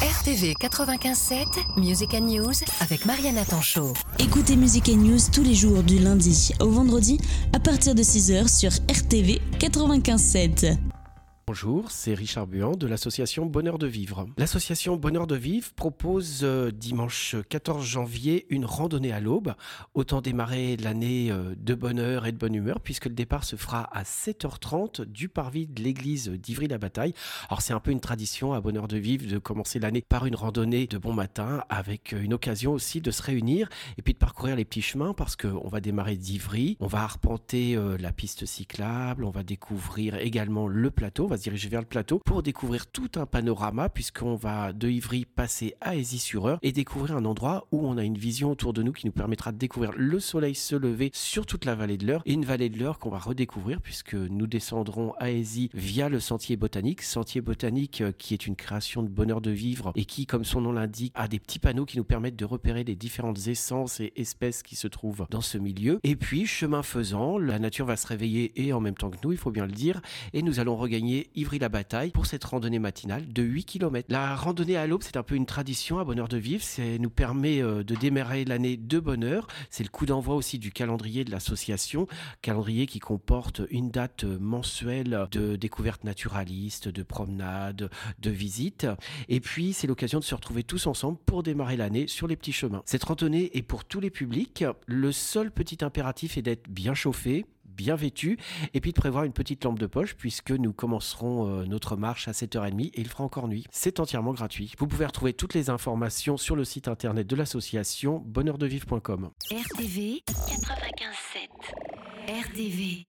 RTV 95.7, Music and News avec Mariana Tanchot. Écoutez Music and News tous les jours du lundi au vendredi à partir de 6h sur RTV 95.7. Bonjour, c'est Richard Buan de l'association Bonheur de Vivre. L'association Bonheur de Vivre propose euh, dimanche 14 janvier une randonnée à l'aube. Autant démarrer l'année euh, de bonheur et de bonne humeur puisque le départ se fera à 7h30 du parvis de l'église d'Ivry-la-Bataille. Alors c'est un peu une tradition à Bonheur de Vivre de commencer l'année par une randonnée de bon matin avec euh, une occasion aussi de se réunir et puis de parcourir les petits chemins parce qu'on va démarrer d'Ivry, on va arpenter la piste cyclable, on va découvrir également le plateau, diriger vers le plateau pour découvrir tout un panorama puisqu'on va de Ivry passer à Aisy-sur-Eure et découvrir un endroit où on a une vision autour de nous qui nous permettra de découvrir le soleil se lever sur toute la vallée de l'Eure. Et une vallée de l'Eure qu'on va redécouvrir puisque nous descendrons à Aisy via le sentier botanique, sentier botanique euh, qui est une création de bonheur de vivre et qui, comme son nom l'indique, a des petits panneaux qui nous permettent de repérer les différentes essences et espèces qui se trouvent dans ce milieu. Et puis, chemin faisant, la nature va se réveiller et en même temps que nous, il faut bien le dire, et nous allons regagner Ivry-la-Bataille pour cette randonnée matinale de 8 km. La randonnée à l'aube, c'est un peu une tradition à Bonheur de Vivre. Ça nous permet euh, de démarrer l'année de bonheur. C'est le coup d'envoi aussi du calendrier de l'association. Calendrier qui comporte une date mensuelle de découverte naturaliste, de promenade, de visite. Et puis, c'est l'occasion de se retrouver tous ensemble pour démarrer l'année sur les petits chemins. Cette randonnée est pour tous les publics. Le seul petit impératif est d'être bien chauffé, bien vêtu et puis de prévoir une petite lampe de poche puisque nous commencerons euh, notre marche à 7h30 et il fera encore nuit. C'est entièrement gratuit. Vous pouvez retrouver toutes les informations sur le site internet de l'association bonheurdevivre.com. RTV 95.7. RTV